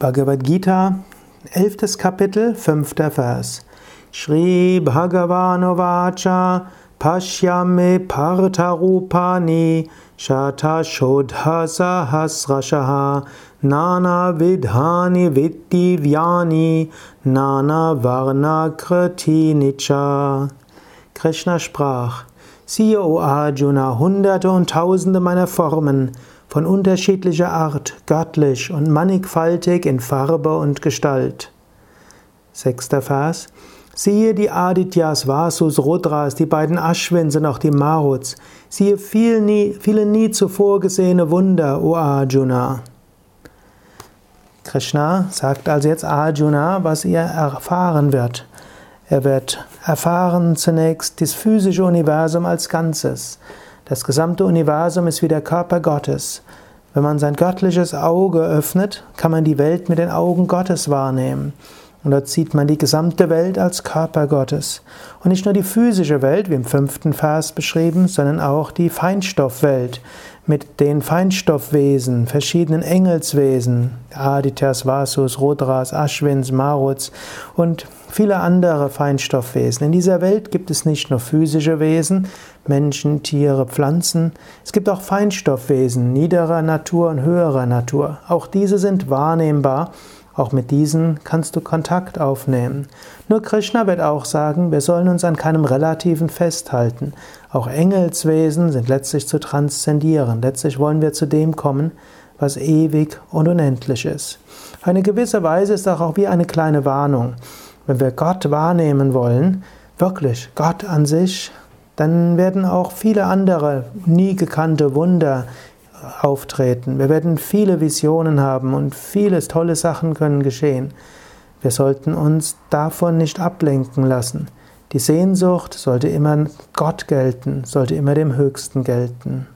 Bhagavad Gita, 11. Kapitel, 5. Vers. Shri Bhagavanovacha Pashyame Partarupani Shata Shodha Nana Vidhani Viddivyani Nana Varna Kriti Nicha. Krishna sprach, siehe, O Arjuna, hunderte und tausende meiner Formen, von unterschiedlicher Art, göttlich und mannigfaltig in Farbe und Gestalt. Sechster Vers. Siehe die Adityas, Vasus, Rudras, die beiden Ashwins und auch die Maruts. Siehe viel nie, viele nie zuvor gesehene Wunder, O Arjuna. Krishna sagt also jetzt Arjuna, was er erfahren wird. Er wird erfahren zunächst das physische Universum als Ganzes. Das gesamte Universum ist wie der Körper Gottes. Wenn man sein göttliches Auge öffnet, kann man die Welt mit den Augen Gottes wahrnehmen. Und dort sieht man die gesamte Welt als Körper Gottes. Und nicht nur die physische Welt, wie im fünften Vers beschrieben, sondern auch die Feinstoffwelt mit den Feinstoffwesen, verschiedenen Engelswesen, Adityas, Vasus, Rudras, Ashwins, Maruts und viele andere Feinstoffwesen. In dieser Welt gibt es nicht nur physische Wesen, Menschen, Tiere, Pflanzen, es gibt auch Feinstoffwesen, niederer Natur und höherer Natur. Auch diese sind wahrnehmbar auch mit diesen kannst du Kontakt aufnehmen. Nur Krishna wird auch sagen, wir sollen uns an keinem Relativen festhalten. Auch Engelswesen sind letztlich zu transzendieren. Letztlich wollen wir zu dem kommen, was ewig und unendlich ist. Eine gewisse Weise ist auch wie eine kleine Warnung. Wenn wir Gott wahrnehmen wollen, wirklich Gott an sich, dann werden auch viele andere nie gekannte Wunder auftreten. Wir werden viele Visionen haben und viele tolle Sachen können geschehen. Wir sollten uns davon nicht ablenken lassen. Die Sehnsucht sollte immer Gott gelten, sollte immer dem Höchsten gelten.